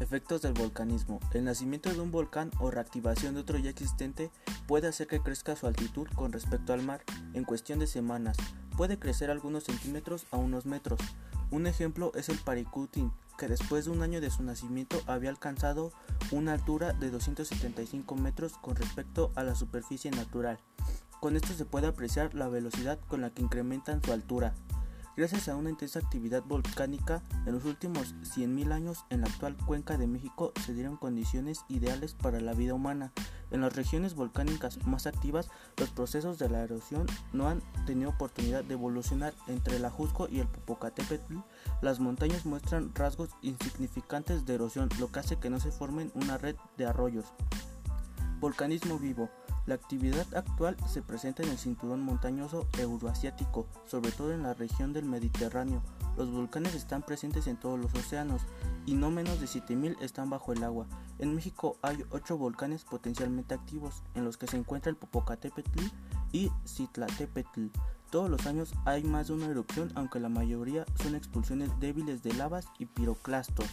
Efectos del volcanismo. El nacimiento de un volcán o reactivación de otro ya existente puede hacer que crezca su altitud con respecto al mar en cuestión de semanas. Puede crecer algunos centímetros a unos metros. Un ejemplo es el Paricutin, que después de un año de su nacimiento había alcanzado una altura de 275 metros con respecto a la superficie natural. Con esto se puede apreciar la velocidad con la que incrementan su altura. Gracias a una intensa actividad volcánica, en los últimos 100.000 años en la actual cuenca de México se dieron condiciones ideales para la vida humana. En las regiones volcánicas más activas, los procesos de la erosión no han tenido oportunidad de evolucionar. Entre el Ajusco y el Popocatépetl, las montañas muestran rasgos insignificantes de erosión, lo que hace que no se formen una red de arroyos. Volcanismo vivo. La actividad actual se presenta en el cinturón montañoso euroasiático, sobre todo en la región del Mediterráneo. Los volcanes están presentes en todos los océanos y no menos de 7000 están bajo el agua. En México hay 8 volcanes potencialmente activos, en los que se encuentra el Popocatépetl y Citlatépetl. Todos los años hay más de una erupción, aunque la mayoría son expulsiones débiles de lavas y piroclastos.